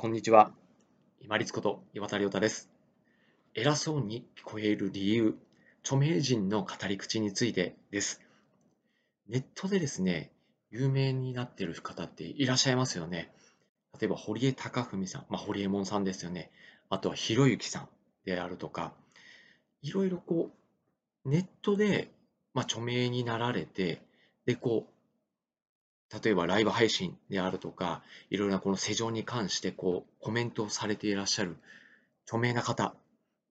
こんにちは。今立こと岩田亮太です。偉そうに聞こえる理由、著名人の語り口についてです。ネットでですね、有名になっている方っていらっしゃいますよね。例えば、堀江貴文さん、まあ、堀江門さんですよね。あとは、ひろゆきさんであるとか、いろいろこう、ネットで、まあ、著名になられて、で、こう、例えばライブ配信であるとか、いろいろなこの世情に関してこうコメントをされていらっしゃる著名な方っ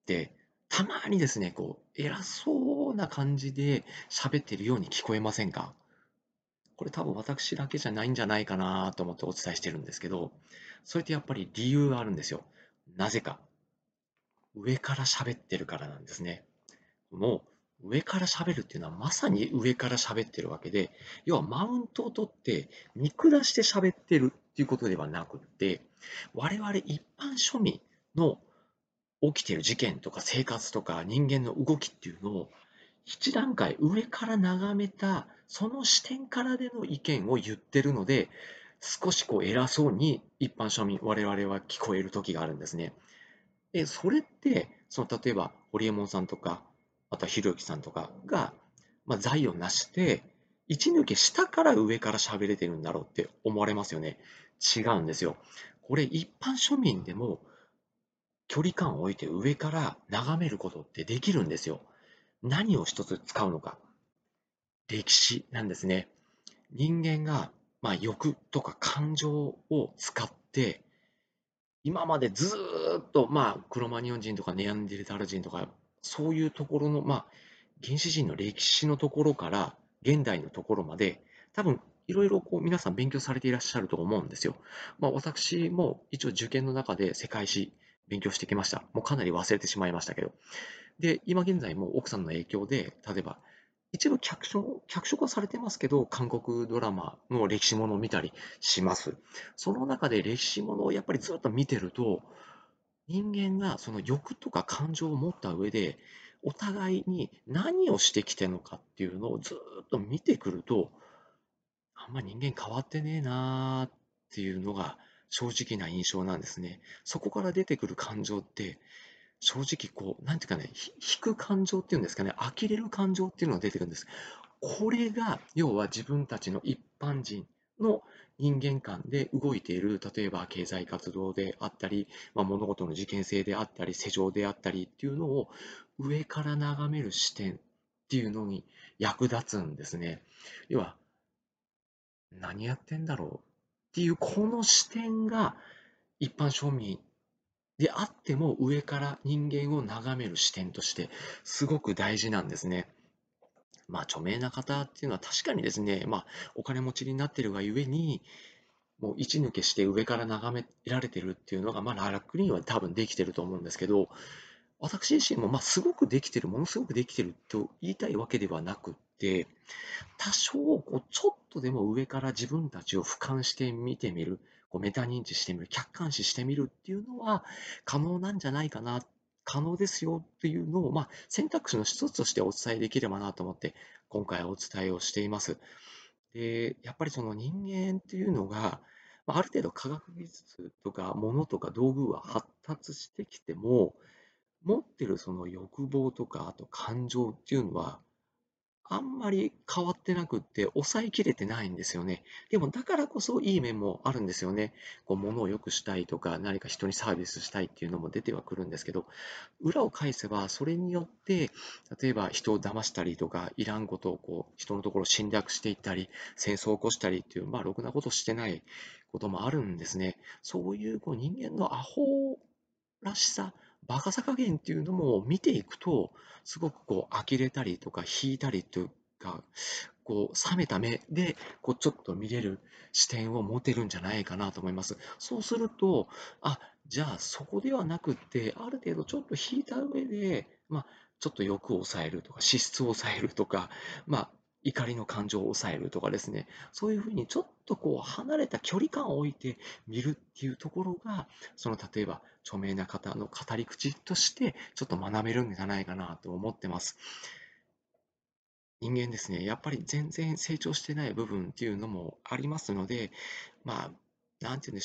て、たまにですね、こう偉そうな感じで喋ってるように聞こえませんか？これ多分私だけじゃないんじゃないかなと思ってお伝えしてるんですけど、それってやっぱり理由があるんですよ。なぜか。上から喋ってるからなんですね。もう上から喋るっていうのはまさに上から喋ってるわけで、要はマウントを取って見下して喋ってるっていうことではなくって、我々一般庶民の起きてる事件とか生活とか人間の動きっていうのを一段階上から眺めたその視点からでの意見を言ってるので、少しこう偉そうに一般庶民、我々は聞こえる時があるんですね。で、それって、その例えば、ホリエモンさんとか、あとはひろゆきさんとかが、まあ、財を成して、一抜け下から上から喋れてるんだろうって思われますよね。違うんですよ。これ一般庶民でも距離感を置いて上から眺めることってできるんですよ。何を一つ使うのか。歴史なんですね。人間が、まあ、欲とか感情を使って、今までずっと、まあ、クロマニオン人とかネアンデルタル人とか、そういうところの、まあ、原始人の歴史のところから現代のところまで、多分いろいろこう皆さん勉強されていらっしゃると思うんですよ。まあ、私も一応受験の中で世界史勉強してきました。もうかなり忘れてしまいましたけど。で、今現在も奥さんの影響で、例えば一部脚色脚色はされてますけど、韓国ドラマの歴史ものを見たりします。その中で歴史ものをやっぱりずっと見てると、人間がその欲とか感情を持った上で、お互いに何をしてきてるのかっていうのをずっと見てくると、あんま人間変わってねえなーっていうのが正直な印象なんですね。そこから出てくる感情って、正直こう、なんていうかね、引く感情っていうんですかね、呆れる感情っていうのが出てくるんです。これが、要は自分たちの一般人の人間観で動いている、例えば経済活動であったり、まあ、物事の事件性であったり、世情であったりっていうのを上から眺める視点っていうのに役立つんですね。要は、何やってんだろうっていうこの視点が一般庶民であっても上から人間を眺める視点としてすごく大事なんですね。まあ著名な方っていうのは確かにですね、まあお金持ちになってるがゆえに、もう一抜けして上から眺められてるっていうのが、まあ楽には多分できてると思うんですけど、私自身もまあすごくできてる、ものすごくできてると言いたいわけではなくって、多少ちょっとでも上から自分たちを俯瞰して見てみる、こうメタ認知してみる、客観視してみるっていうのは可能なんじゃないかな、可能ですよっていうのを、まあ、選択肢の一つとしてお伝えできればなと思って、今回お伝えをしています。で、やっぱりその人間っていうのが、ま、ある程度科学技術とか物とか道具は発達してきても、持ってるその欲望とか、あと感情っていうのは、あんまり変わってなくって、抑えきれてないんですよね。でも、だからこそいい面もあるんですよね。こう、物を良くしたいとか、何か人にサービスしたいっていうのも出てはくるんですけど、裏を返せば、それによって、例えば人を騙したりとか、いらんことをこう、人のところを侵略していったり、戦争を起こしたりっていう、まあ、ろくなことしてないこともあるんですね。そういうこう人間のアホらしさ、バカさ加減っていうのも見ていくと、すごくこう呆れたりとか引いたりとか、こう冷めた目でこうちょっと見れる視点を持てるんじゃないかなと思います。そうすると、あ、じゃあそこではなくって、ある程度ちょっと引いた上で、まあ、ちょっと欲を抑えるとか、資質を抑えるとか、まあ、怒りの感情を抑えるとかですね、そういうふうにちょっとこう離れた距離感を置いて見るっていうところが、その例えば著名な方の語り口としてちょっと学べるんじゃないかなと思ってます。人間ですね、やっぱり全然成長してない部分っていうのもありますので、まあ、なんて言うんでしょうね